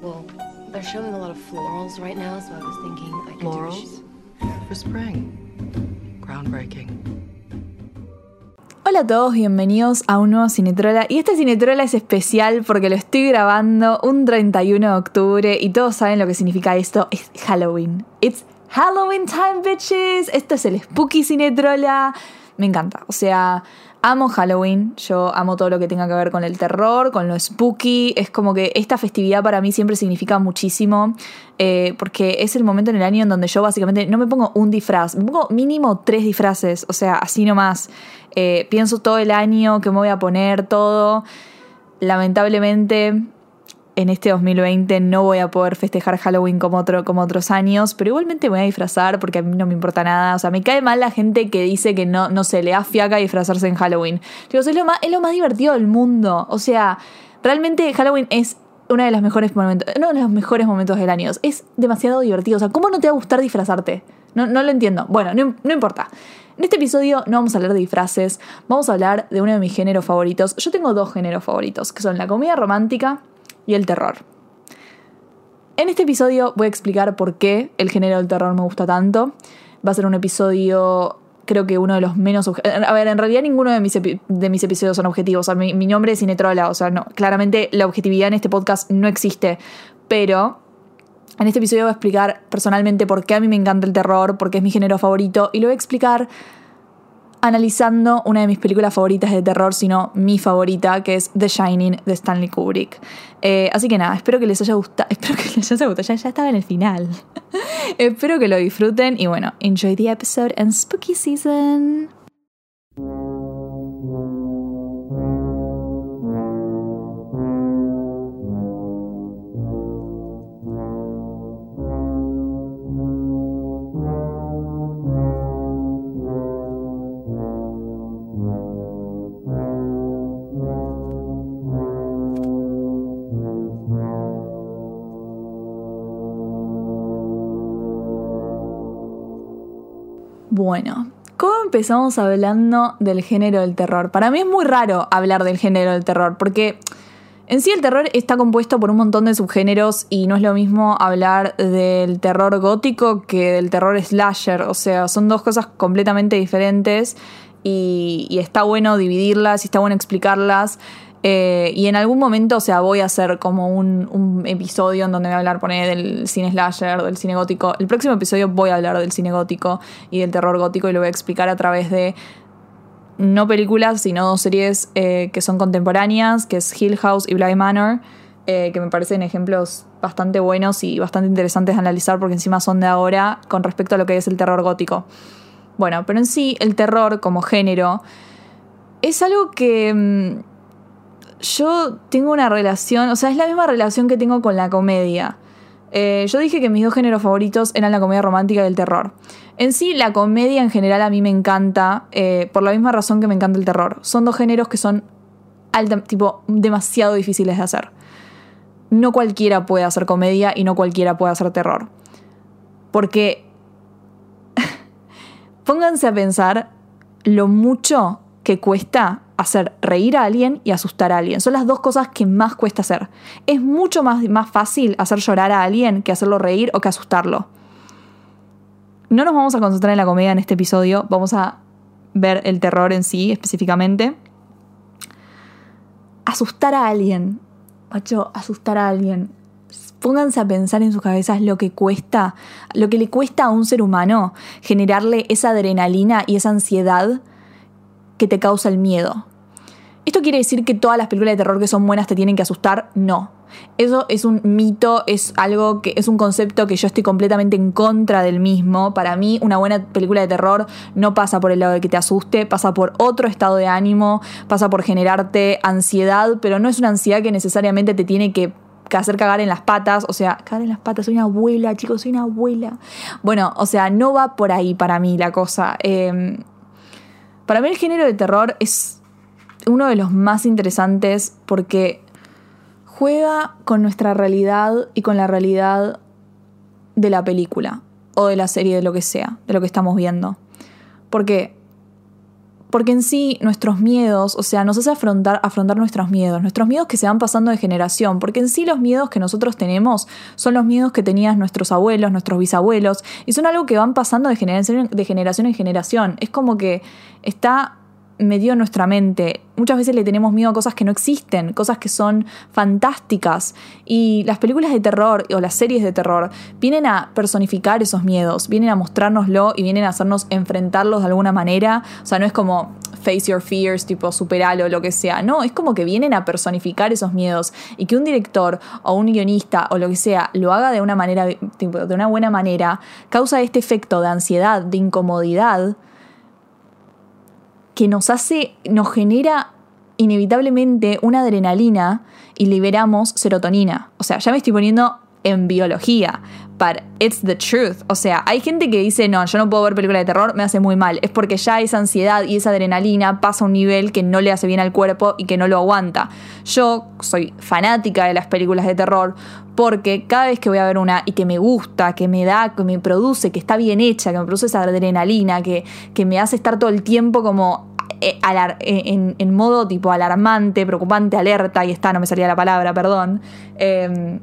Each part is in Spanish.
Well, they're showing a lot of florals right now, so I was thinking I could do Florals? For spring. Groundbreaking. Hola a todos, bienvenidos a un nuevo Cinetrola. Y este Cinetrola es especial porque lo estoy grabando un 31 de octubre y todos saben lo que significa esto. Es Halloween. It's Halloween time, bitches. Esto es el Spooky Cinetrola. Me encanta. O sea, amo Halloween. Yo amo todo lo que tenga que ver con el terror, con lo spooky. Es como que esta festividad para mí siempre significa muchísimo. eh, porque es el momento en el año en donde yo básicamente no me pongo un disfraz, me pongo mínimo tres disfraces. O sea, así nomás. Eh, pienso todo el año que me voy a poner, todo. Lamentablemente, en este 2020 no voy a poder festejar Halloween como, otro, como otros años, pero igualmente me voy a disfrazar porque a mí no me importa nada. O sea, me cae mal la gente que dice que no, no se le da fiaca disfrazarse en Halloween. Digo, es lo, más, es lo más divertido del mundo. O sea, realmente Halloween es uno de los mejores momentos, uno de los mejores momentos del año. Es demasiado divertido. O sea, ¿cómo no te va a gustar disfrazarte? No, no lo entiendo. Bueno, no, no importa. En este episodio no vamos a hablar de disfraces, vamos a hablar de uno de mis géneros favoritos. Yo tengo dos géneros favoritos, que son la comedia romántica y el terror. En este episodio voy a explicar por qué el género del terror me gusta tanto. Va a ser un episodio, creo que uno de los menos... obje- A ver, en realidad ninguno de mis, de mis episodios son objetivos. O sea, mi, mi nombre es Cinetrola, o sea, no, claramente la objetividad en este podcast no existe. Pero en este episodio voy a explicar personalmente por qué a mí me encanta el terror, por qué es mi género favorito, y lo voy a explicar analizando una de mis películas favoritas de terror, sino mi favorita, que es The Shining de Stanley Kubrick. Eh, así que nada, espero que les haya gustado. Espero que les haya gustado. Ya, ya estaba en el final. espero que lo disfruten y bueno, enjoy the episode and spooky season. Bueno, ¿cómo empezamos hablando del género del terror? Para mí es muy raro hablar del género del terror, porque en sí el terror está compuesto por un montón de subgéneros y no es lo mismo hablar del terror gótico que del terror slasher. O sea, son dos cosas completamente diferentes y, y está bueno dividirlas y está bueno explicarlas. Eh, y en algún momento, o sea, voy a hacer como un, episodio en donde voy a hablar, poner del cine slasher, del cine gótico. El próximo episodio voy a hablar del cine gótico y del terror gótico y lo voy a explicar a través de no películas, sino series eh, que son contemporáneas, que es Hill House y Bly Manor, eh, que me parecen ejemplos bastante buenos y bastante interesantes de analizar porque encima son de ahora con respecto a lo que es el terror gótico. Bueno, pero en sí el terror como género es algo que mm, yo tengo una relación, o sea, es la misma relación que tengo con la comedia. Eh, yo dije que mis dos géneros favoritos eran la comedia romántica y el terror. En sí, la comedia en general a mí me encanta, eh, por la misma razón que me encanta el terror. Son dos géneros que son tipo, demasiado difíciles de hacer. No cualquiera puede hacer comedia y no cualquiera puede hacer terror. Porque pónganse a pensar lo mucho que cuesta hacer reír a alguien y asustar a alguien. Son las dos cosas que más cuesta hacer. Es mucho más, más fácil hacer llorar a alguien que hacerlo reír o que asustarlo. No nos vamos a concentrar en la comedia en este episodio, vamos a ver el terror en sí específicamente. Asustar a alguien. Macho, asustar a alguien. Pónganse a pensar en sus cabezas lo que cuesta, lo que le cuesta a un ser humano generarle esa adrenalina y esa ansiedad que te causa el miedo. ¿Esto quiere decir que todas las películas de terror que son buenas te tienen que asustar? No. Eso es un mito, es algo que es un concepto que yo estoy completamente en contra del mismo. Para mí, una buena película de terror no pasa por el lado de que te asuste, pasa por otro estado de ánimo, pasa por generarte ansiedad, pero no es una ansiedad que necesariamente te tiene que hacer cagar en las patas, o sea, cagar en las patas, soy una abuela, chicos, soy una abuela. Bueno, o sea, no va por ahí para mí la cosa. Eh, para mí el género de terror es uno de los más interesantes porque juega con nuestra realidad y con la realidad de la película o de la serie, de lo que sea, de lo que estamos viendo. Porque Porque en sí nuestros miedos, o sea, nos hace afrontar, afrontar nuestros miedos, nuestros miedos que se van pasando de generación, porque en sí los miedos que nosotros tenemos son los miedos que tenían nuestros abuelos, nuestros bisabuelos, y son algo que van pasando de generación, de generación en generación. Es como que está metido en nuestra mente. Muchas veces le tenemos miedo a cosas que no existen, cosas que son fantásticas. Y las películas de terror o las series de terror vienen a personificar esos miedos, vienen a mostrárnoslo y vienen a hacernos enfrentarlos de alguna manera. O sea, no es como face your fears, tipo superalo lo que sea. No, es como que vienen a personificar esos miedos y que un director o un guionista o lo que sea lo haga de una manera, tipo, de una buena manera, causa este efecto de ansiedad, de incomodidad que nos hace, nos genera inevitablemente una adrenalina y liberamos serotonina. O sea, ya me estoy poniendo en biología, but it's the truth. O sea, hay gente que dice, no, yo no puedo ver películas de terror, me hace muy mal. Es porque ya esa ansiedad y esa adrenalina pasa a un nivel que no le hace bien al cuerpo y que no lo aguanta. Yo soy fanática de las películas de terror porque cada vez que voy a ver una y que me gusta, que me da, que me produce, que está bien hecha, que me produce esa adrenalina, que, que me hace estar todo el tiempo como eh, eh, en, modo tipo alarmante, preocupante, alerta, y está, no me salía la palabra, perdón. Em,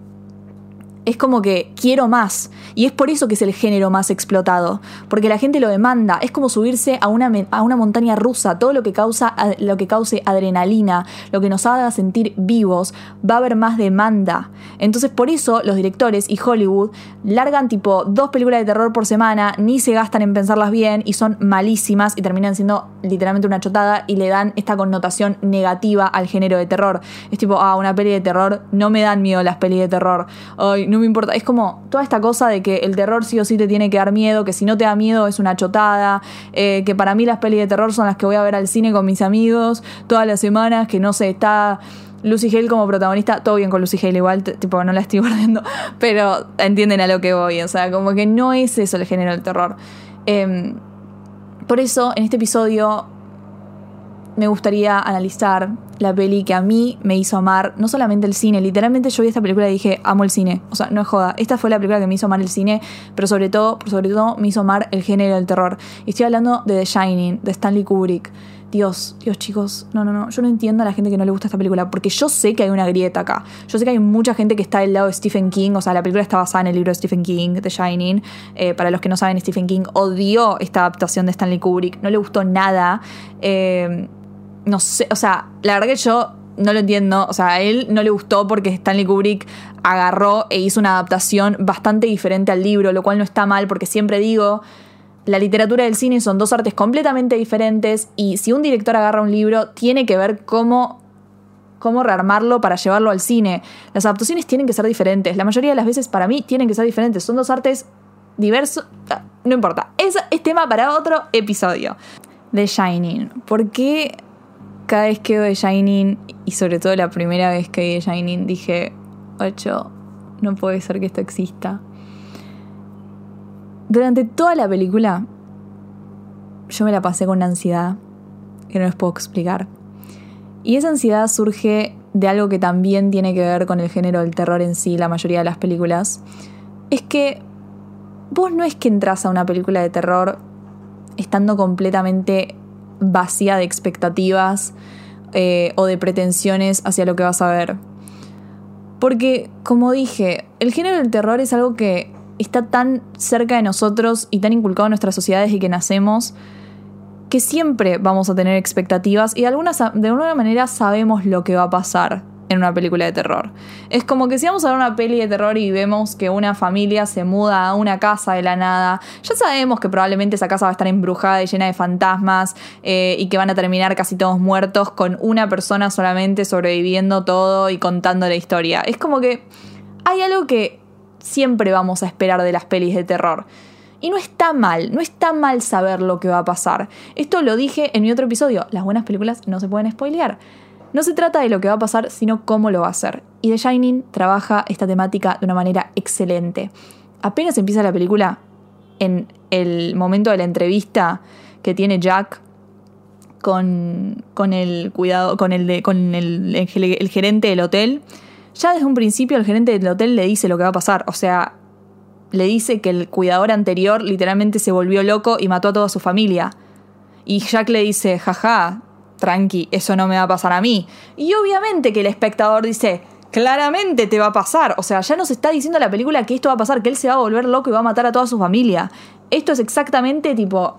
es como que quiero más. Y es por eso que es el género más explotado. Porque la gente lo demanda. Es como subirse a una, a una montaña rusa. Todo lo que, causa, lo que cause adrenalina, lo que nos haga sentir vivos, va a haber más demanda. Entonces por eso los directores y Hollywood largan tipo dos películas de terror por semana, ni se gastan en pensarlas bien y son malísimas y terminan siendo literalmente una chotada y le dan esta connotación negativa al género de terror. Es tipo, ah, una peli de terror, no me dan miedo las pelis de terror. Ay, no me importa. Es como toda esta cosa de que el terror sí o sí te tiene que dar miedo, que si no te da miedo es una chotada, eh, que para mí las pelis de terror son las que voy a ver al cine con mis amigos todas las semanas, que no sé, está... Lucy Hale como protagonista, todo bien con Lucy Hale igual, tipo, no la estoy guardando, pero entienden a lo que voy, o sea, como que no es eso el género del terror. Em, por eso, en este episodio me gustaría analizar la peli que a mí me hizo amar no solamente el cine, literalmente yo vi esta película y dije, amo el cine. O sea, no es joda. Esta fue la película que me hizo amar el cine, pero sobre todo, sobre todo me hizo amar el género del terror. Y estoy hablando de The Shining, de Stanley Kubrick. Dios, Dios chicos, no, no, no, yo no entiendo a la gente que no le gusta esta película, porque yo sé que hay una grieta acá. Yo sé que hay mucha gente que está del lado de Stephen King, o sea, la película está basada en el libro de Stephen King, The Shining. Eh, para los que no saben, Stephen King odió esta adaptación de Stanley Kubrick, no le gustó nada. Eh, no sé, o sea, la verdad que yo no lo entiendo, o sea, a él no le gustó porque Stanley Kubrick agarró e hizo una adaptación bastante diferente al libro, lo cual no está mal porque siempre digo, la literatura y el cine son dos artes completamente diferentes y si un director agarra un libro, tiene que ver cómo cómo rearmarlo para llevarlo al cine. Las adaptaciones tienen que ser diferentes. La mayoría de las veces para mí tienen que ser diferentes. Son dos artes diversos. Ah, no importa. Es, es tema para otro episodio. The Shining. ¿Por qué cada vez que veo The Shining, y sobre todo la primera vez que vi The Shining, dije, ocho, no puede ser que esto exista. Durante toda la película, yo me la pasé con una ansiedad que no les puedo explicar. Y esa ansiedad surge de algo que también tiene que ver con el género del terror en sí, la mayoría de las películas. Es que vos no es que entras a una película de terror estando completamente vacía de expectativas eh, o de pretensiones hacia lo que vas a ver. Porque, como dije, el género del terror es algo que está tan cerca de nosotros y tan inculcado en nuestras sociedades y que nacemos, que siempre vamos a tener expectativas y de de alguna manera sabemos lo que va a pasar en una película de terror. Es como que si vamos a ver una peli de terror y vemos que una familia se muda a una casa de la nada, ya sabemos que probablemente esa casa va a estar embrujada y llena de fantasmas eh, y que van a terminar casi todos muertos con una persona solamente sobreviviendo todo y contando la historia. Es como que hay algo que siempre vamos a esperar de las pelis de terror. Y no está mal, no está mal saber lo que va a pasar. Esto lo dije en mi otro episodio, las buenas películas no se pueden spoilear. No se trata de lo que va a pasar, sino cómo lo va a hacer. Y The Shining trabaja esta temática de una manera excelente. Apenas empieza la película, en el momento de la entrevista que tiene Jack con, con el cuidado, con el, con el gerente del hotel, ya desde un principio el gerente del hotel le dice lo que va a pasar. O sea, le dice que el cuidador anterior literalmente se volvió loco y mató a toda su familia. Y Jack le dice, jaja, tranqui, eso no me va a pasar a mí. Y obviamente que el espectador dice, claramente te va a pasar. O sea, ya nos está diciendo la película que esto va a pasar, que él se va a volver loco y va a matar a toda su familia. Esto es exactamente tipo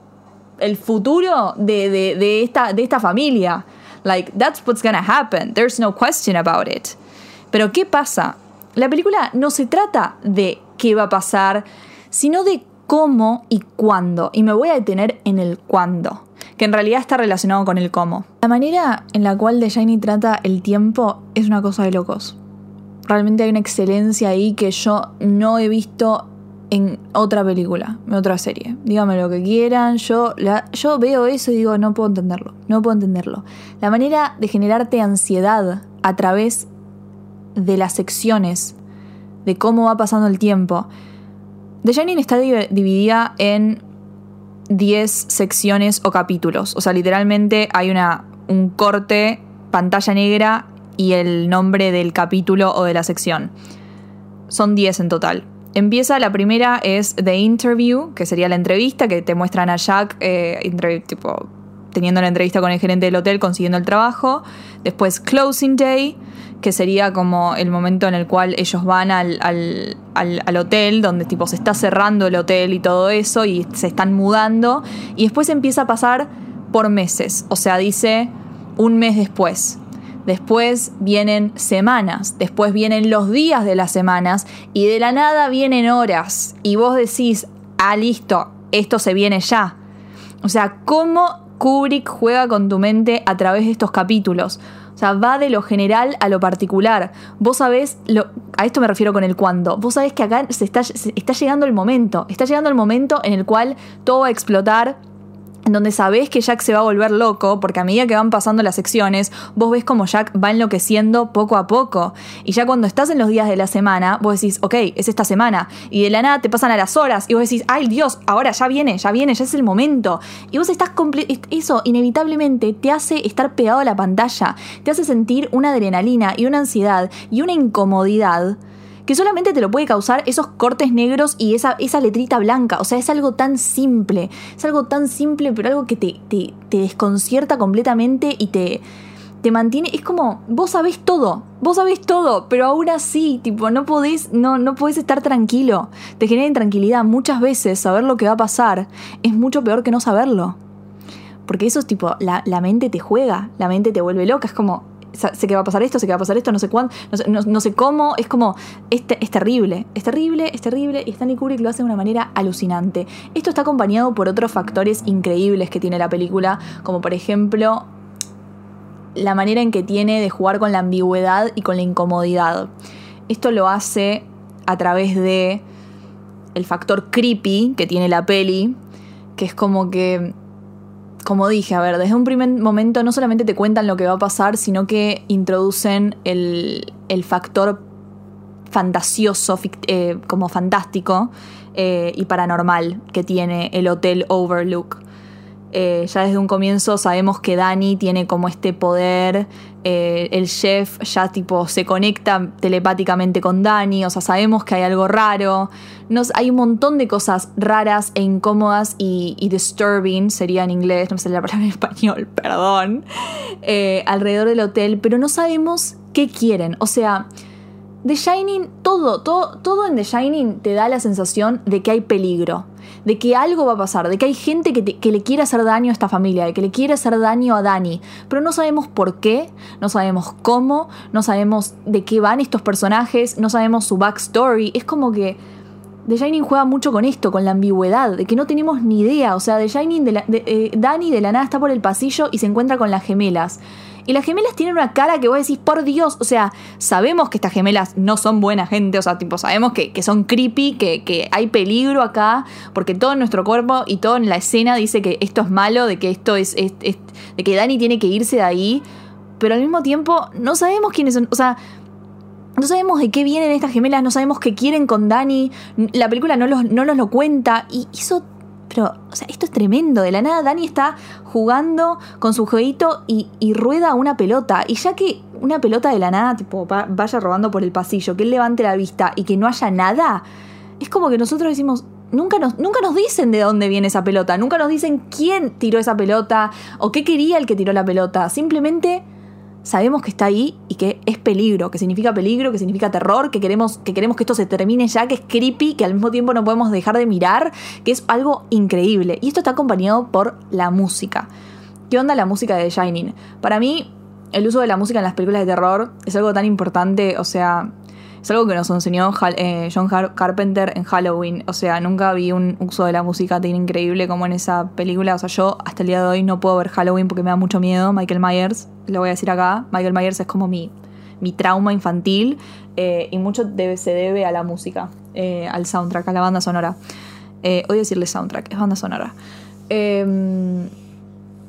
el futuro de, de, esta, de esta familia. Like, that's what's gonna happen. There's no question about it. Pero ¿qué pasa? La película no se trata de qué va a pasar, sino de cómo y cuándo. Y me voy a detener en el cuándo, que en realidad está relacionado con el cómo. La manera en la cual The Shiny trata el tiempo es una cosa de locos. Realmente hay una excelencia ahí que yo no he visto en otra película, en otra serie. Dígame lo que quieran, yo, yo veo eso y digo, no puedo entenderlo, no puedo entenderlo. La manera de generarte ansiedad a través de las secciones, de cómo va pasando el tiempo. The Shining está dividida en 10 secciones o capítulos. O sea, literalmente hay una, un corte, pantalla negra y el nombre del capítulo o de la sección. Son 10 en total. Empieza, la primera es The Interview, que sería la entrevista, que te muestran a Jack eh, tipo, teniendo la entrevista con el gerente del hotel, consiguiendo el trabajo. Después Closing Day, que sería como el momento en el cual ellos van al, al, al, hotel, donde tipo se está cerrando el hotel y todo eso, y se están mudando. Y después empieza a pasar por meses, o sea, dice un mes después. Después vienen semanas, después vienen los días de las semanas y de la nada vienen horas. Y vos decís, ah, listo, esto se viene ya. O sea, ¿cómo Kubrick juega con tu mente a través de estos capítulos? O sea, va de lo general a lo particular. Vos sabés, lo, a esto me refiero con el cuándo. Vos sabés que acá se está, se está llegando el momento. Está llegando el momento en el cual todo va a explotar donde sabés que Jack se va a volver loco, porque a medida que van pasando las secciones, vos ves como Jack va enloqueciendo poco a poco. Y ya cuando estás en los días de la semana, vos decís, ok, es esta semana. Y de la nada te pasan a las horas y vos decís, ay Dios, ahora ya viene, ya viene, ya es el momento. Y vos estás eso inevitablemente te hace estar pegado a la pantalla, te hace sentir una adrenalina y una ansiedad y una incomodidad que solamente te lo puede causar esos cortes negros y esa, esa letrita blanca. O sea, es algo tan simple, es algo tan simple, pero algo que te, te, desconcierta completamente y te, te mantiene. Es como, vos sabés todo, vos sabés todo, pero aún así, tipo, no podés, no, no podés estar tranquilo. Te genera intranquilidad. Muchas veces saber lo que va a pasar es mucho peor que no saberlo. Porque eso es tipo, la, la mente te juega, la mente te vuelve loca. Es como, sé que va a pasar esto, sé que va a pasar esto, no sé cuándo, no sé, cómo, es como, es, es, terrible, es terrible, es terrible, y Stanley Kubrick lo hace de una manera alucinante. Esto está acompañado por otros factores increíbles que tiene la película, como por ejemplo la manera en que tiene de jugar con la ambigüedad y con la incomodidad. Esto lo hace a través de el factor creepy que tiene la peli, que es como que como dije, a ver, desde un primer momento no solamente te cuentan lo que va a pasar, sino que introducen el, factor fantasioso, eh, como fantástico eh, y paranormal que tiene el Hotel Overlook. Eh, ya desde un comienzo sabemos que Dani tiene como este poder, eh, el chef ya tipo se conecta telepáticamente con Dani, o sea, sabemos que hay algo raro, Nos, hay un montón de cosas raras e incómodas y, disturbing, sería en inglés, no sé la palabra en español, perdón, eh, alrededor del hotel, pero no sabemos qué quieren, o sea... The Shining, todo, todo, todo en The Shining te da la sensación de que hay peligro de que algo va a pasar, de que hay gente que, le quiere hacer daño a esta familia, de que le quiere hacer daño a Dani, pero no sabemos por qué, no sabemos cómo, no sabemos de qué van estos personajes, no sabemos su backstory, es como que The Shining juega mucho con esto, con la ambigüedad, de que no tenemos ni idea, o sea, The Shining, de, eh, Dani de la nada está por el pasillo y se encuentra con las gemelas. Y las gemelas tienen una cara que vos decís, por Dios, o sea, sabemos que estas gemelas no son buena gente, o sea, tipo, sabemos que, son creepy, que, hay peligro acá, porque todo en nuestro cuerpo y todo en la escena dice que esto es malo, de que esto es, de que Dani tiene que irse de ahí, pero al mismo tiempo no sabemos quiénes son, o sea, no sabemos de qué vienen estas gemelas, no sabemos qué quieren con Dani, la película no los, no los lo cuenta, y hizo pero, o sea, esto es tremendo. De la nada, Dani está jugando con su jueguito y, rueda una pelota. Y ya que una pelota de la nada, tipo, vaya robando por el pasillo, que él levante la vista y que no haya nada, es como que nosotros decimos, nunca nos, nunca nos dicen de dónde viene esa pelota, nunca nos dicen quién tiró esa pelota o qué quería el que tiró la pelota. Simplemente sabemos que está ahí y que es peligro, que significa peligro, que significa terror, que queremos, que queremos que esto se termine ya, que es creepy, que al mismo tiempo no podemos dejar de mirar, que es algo increíble. Y esto está acompañado por la música. ¿Qué onda la música de Shining? Para mí, el uso de la música en las películas de terror es algo tan importante, o sea, es algo que nos enseñó eh, John Carpenter en Halloween. O sea, nunca vi un uso de la música tan increíble como en esa película. O sea, yo hasta el día de hoy no puedo ver Halloween porque me da mucho miedo. Michael Myers, lo voy a decir acá. Michael Myers es como mi, mi trauma infantil. Eh, y mucho se debe a la música, eh, al soundtrack, a la banda sonora. odio decirle soundtrack, es banda sonora. Em,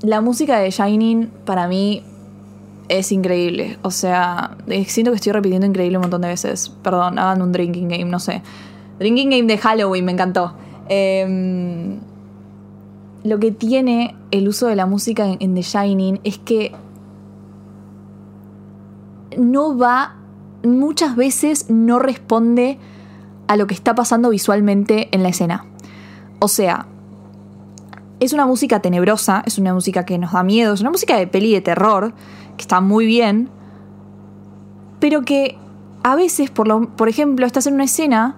la música de Shining para mí es increíble. O sea, siento que estoy repitiendo increíble un montón de veces. Perdón, hagan un drinking game, no sé. Drinking game de Halloween, me encantó. Em, lo que tiene el uso de la música en, The Shining es que no va, muchas veces no responde a lo que está pasando visualmente en la escena. O sea, es una música tenebrosa, es una música que nos da miedo, es una música de peli de terror, que está muy bien, pero que a veces, por, lo, por ejemplo, estás en una escena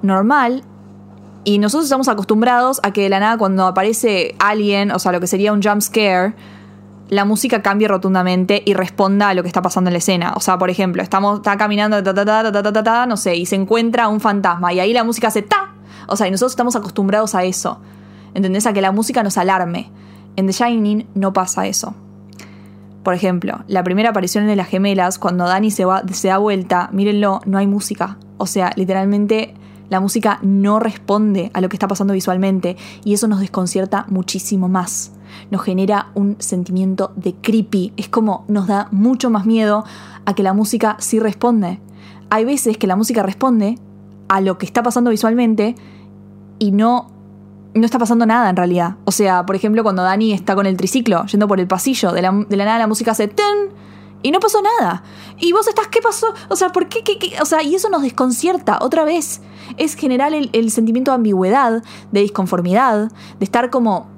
normal y nosotros estamos acostumbrados a que de la nada cuando aparece alguien, o sea, lo que sería un jump scare, la música cambie rotundamente y responda a lo que está pasando en la escena. O sea, por ejemplo, estamos, está caminando, no sé, y se encuentra un fantasma y ahí la música hace ta. O sea, y nosotros estamos acostumbrados a eso. ¿Entendés? A que la música nos alarme. En The Shining no pasa eso. Por ejemplo, la primera aparición de las gemelas, cuando Dani se, va, se da vuelta, mírenlo, no hay música. O sea, literalmente la música no responde a lo que está pasando visualmente y eso nos desconcierta muchísimo más. Nos genera un sentimiento de creepy. Es como nos da mucho más miedo a que la música sí responde. Hay veces que la música responde a lo que está pasando visualmente y no no está pasando nada en realidad. O sea, por ejemplo, cuando Dani está con el triciclo yendo por el pasillo, de la, nada la música hace ten y no pasó nada. Y vos estás, ¿qué pasó? O sea, ¿por qué? qué, O sea, y eso nos desconcierta otra vez. Es generar el sentimiento de ambigüedad, de disconformidad, de estar como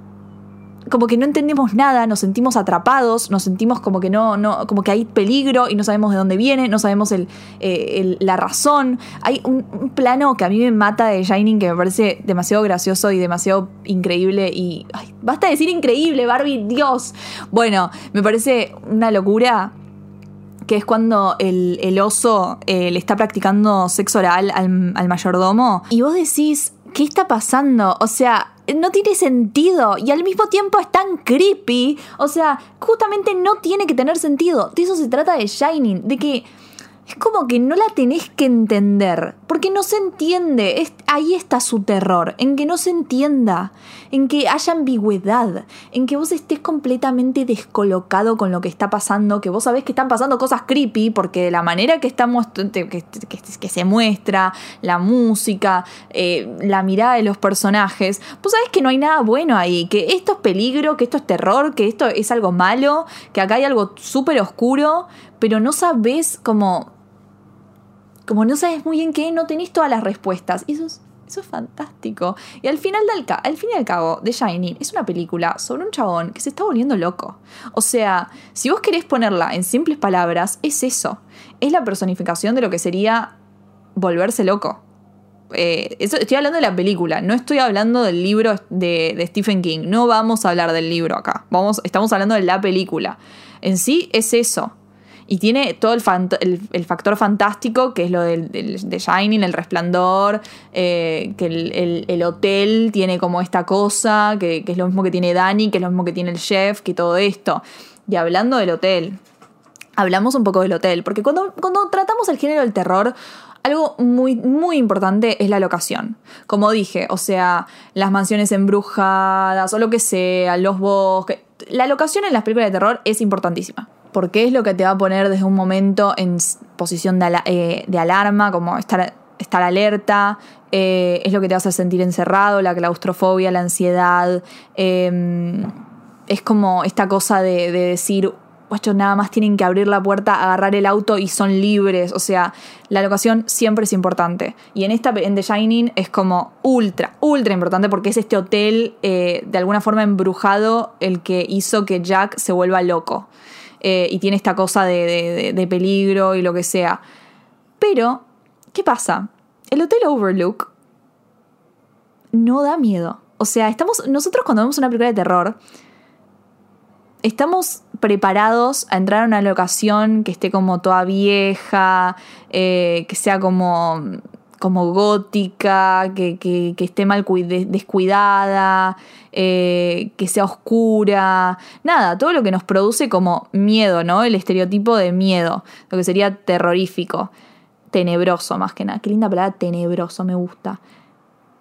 como que no entendemos nada, nos sentimos atrapados, nos sentimos como que no, no, como que hay peligro y no sabemos de dónde viene, no sabemos el, eh, la razón. Hay un, plano que a mí me mata de Shining que me parece demasiado gracioso y demasiado increíble y. basta decir increíble, Barbie, Dios. Bueno, me parece una locura que es cuando el, oso eh, le está practicando sexo oral al, al mayordomo. Y vos decís, ¿qué está pasando? O sea, no tiene sentido y al mismo tiempo es tan creepy. O sea, justamente no tiene que tener sentido. De eso se trata de Shining, de que es como que no la tenés que entender, porque no se entiende. ahí está su terror, en que no se entienda, en que haya ambigüedad, en que vos estés completamente descolocado con lo que está pasando, que vos sabés que están pasando cosas creepy, porque de la manera que, estamos, que, se muestra, la música, eh, la mirada de los personajes, vos sabés que no hay nada bueno ahí, que esto es peligro, que esto es terror, que esto es algo malo, que acá hay algo súper oscuro, pero no sabés cómo como no sabes muy bien qué, no tenés todas las respuestas. Y eso es, fantástico. Y al final del al fin y al cabo, The Shining es una película sobre un chabón que se está volviendo loco. O sea, si vos querés ponerla en simples palabras, es eso. Es la personificación de lo que sería volverse loco. Eh, estoy hablando de la película, no estoy hablando del libro de, de, Stephen King. No vamos a hablar del libro acá. Vamos, estamos hablando de la película. En sí es eso. Y tiene todo el, factor fantástico, que es lo del, de Shining, el resplandor, eh, que el, hotel tiene como esta cosa, que, es lo mismo que tiene Danny, que es lo mismo que tiene el chef, que todo esto. Y hablando del hotel, hablamos un poco del hotel, porque cuando, cuando tratamos el género del terror, algo muy, muy importante es la locación. Como dije, o sea, las mansiones embrujadas o lo que sea, los bosques. La locación en las películas de terror es importantísima porque es lo que te va a poner desde un momento en posición de, eh, alarma, como estar, estar alerta, eh, es lo que te vas a sentir encerrado, la claustrofobia, la ansiedad, em, es como esta cosa de, decir, guacho, nada más tienen que abrir la puerta, agarrar el auto y son libres. O sea, la locación siempre es importante. Y en esta, en The Shining, es como ultra, ultra importante porque es este hotel eh, de alguna forma embrujado el que hizo que Jack se vuelva loco. Eh, y tiene esta cosa de, de- peligro y lo que sea. Pero, ¿qué pasa? El Hotel Overlook no da miedo. O sea, estamos. Nosotros cuando vemos una película de terror, estamos preparados a entrar a una locación que esté como toda vieja, eh, que sea como, como gótica, que, que- esté mal cui- de- descuidada, eh, que sea oscura. Nada, todo lo que nos produce como miedo, ¿no? El estereotipo de miedo, lo que sería terrorífico, tenebroso más que nada. Qué linda palabra, tenebroso, me gusta.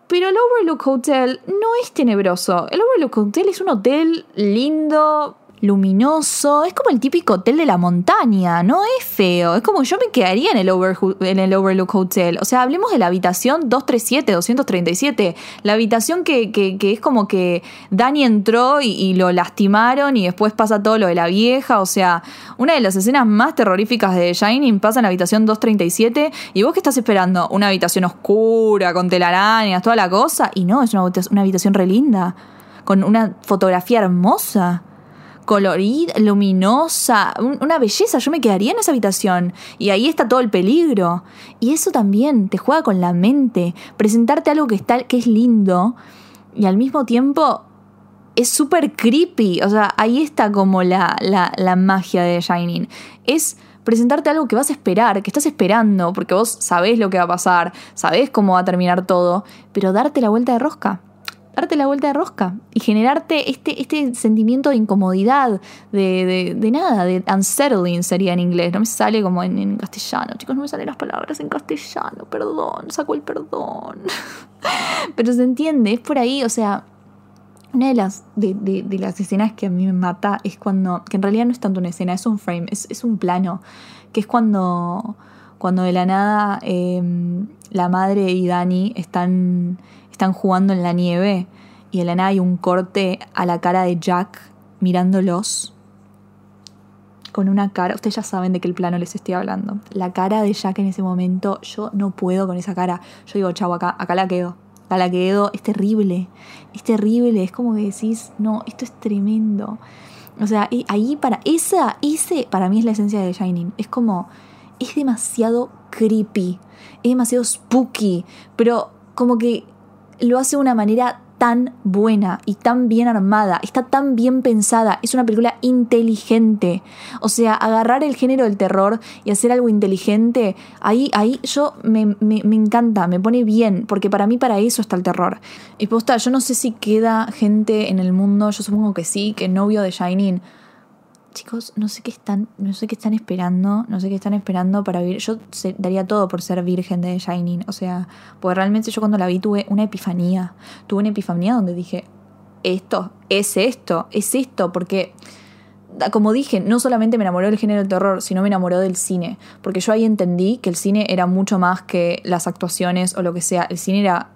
Pero el Overlook Hotel no es tenebroso. El Overlook Hotel es un hotel lindo, luminoso. Es como el típico hotel de la montaña. No es feo. Es como yo me quedaría en el, Overhu- en el Overlook Hotel. O sea, hablemos de la habitación 237, 237. La habitación que, que- que es como que Dani entró y, lo lastimaron y después pasa todo lo de la vieja. O sea, una de las escenas más terroríficas de Shining pasa en la habitación 237. ¿Y vos qué estás esperando? Una habitación oscura, con telarañas, toda la cosa. Y no, es una, una habitación re linda. Con una fotografía hermosa. Colorida, luminosa, un- una belleza. Yo me quedaría en esa habitación. Y ahí está todo el peligro. Y eso también te juega con la mente. Presentarte algo que, está, que es lindo y al mismo tiempo es súper creepy. O sea, ahí está como la, la, la magia de Shining. Es presentarte algo que vas a esperar, que estás esperando, porque vos sabés lo que va a pasar, sabés cómo va a terminar todo, pero darte la vuelta de rosca. Darte la vuelta de rosca y generarte este, este sentimiento de incomodidad, de, de- nada, de unsettling sería en inglés. No me sale como en, castellano. Chicos, no me salen las palabras en castellano. Perdón, saco el perdón. Pero se entiende, es por ahí, o sea, una de las, de- de las escenas que a mí me mata es cuando, que en realidad no es tanto una escena, es un frame, es, es un plano, que es cuando, cuando de la nada eh, la madre y Dani están, están jugando en la nieve y de la nada hay un corte a la cara de Jack mirándolos con una cara, ustedes ya saben de qué plano les estoy hablando. La cara de Jack en ese momento, yo no puedo con esa cara. Yo digo, chau, acá, acá la quedo. Acá la quedo, es terrible. Es terrible, es como que decís, no, esto es tremendo. O sea, ahí para esa, ese para mí es la esencia de Shining. Es como, es demasiado creepy, es demasiado spooky, pero como que lo hace de una manera tan buena y tan bien armada, está tan bien pensada, es una película inteligente. O sea, agarrar el género del terror y hacer algo inteligente, ahí, ahí yo me, me- encanta, me pone bien, porque para mí para eso está el terror. Y posta, yo no sé si queda gente en el mundo, yo supongo que sí, que no vio de Shining. Chicos, no sé qué están, no sé qué están esperando, no sé qué están esperando para vivir. Yo daría todo por ser virgen de Shining. O sea, porque realmente yo cuando la vi tuve una epifanía. Tuve una epifanía donde dije, esto, es esto, es esto, porque como dije, no solamente me enamoró del género del terror, sino me enamoró del cine. Porque yo ahí entendí que el cine era mucho más que las actuaciones o lo que sea. El cine era.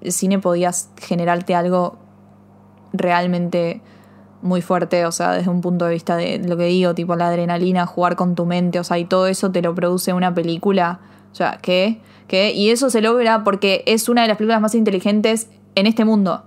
El cine podía generarte algo realmente muy fuerte, o sea, desde un punto de vista de lo que digo, tipo la adrenalina, jugar con tu mente, o sea, y todo eso te lo produce una película. O sea, ¿qué? ¿Qué? Y eso se logra porque es una de las películas más inteligentes en este mundo.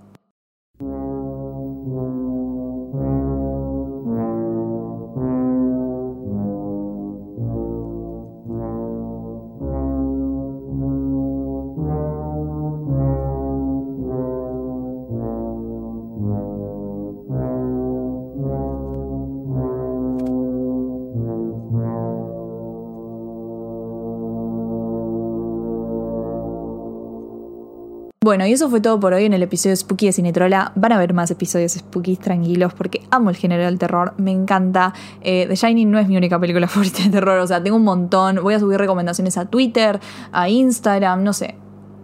Bueno, y eso fue todo por hoy en el episodio Spooky de Cinetrola. Van a ver más episodios Spooky tranquilos porque amo el género del terror, me encanta. Eh, The Shining no es mi única película favorita de terror, o sea, tengo un montón. Voy a subir recomendaciones a Twitter, a Instagram, no sé.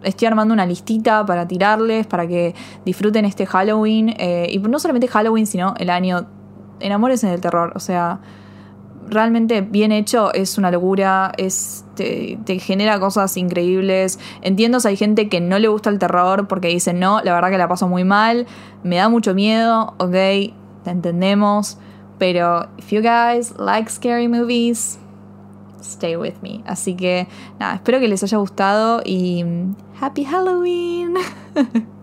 Estoy armando una listita para tirarles, para que disfruten este Halloween. eh, y no solamente Halloween, sino el año. Enamores en el terror, o sea realmente bien hecho es una locura, es, te, genera cosas increíbles. Entiendo si hay gente que no le gusta el terror porque dicen, no, la verdad que la paso muy mal, me da mucho miedo, ok, te entendemos, Pero if you guys like scary movies, stay with me. Así que nada, espero que les haya gustado y Happy Halloween.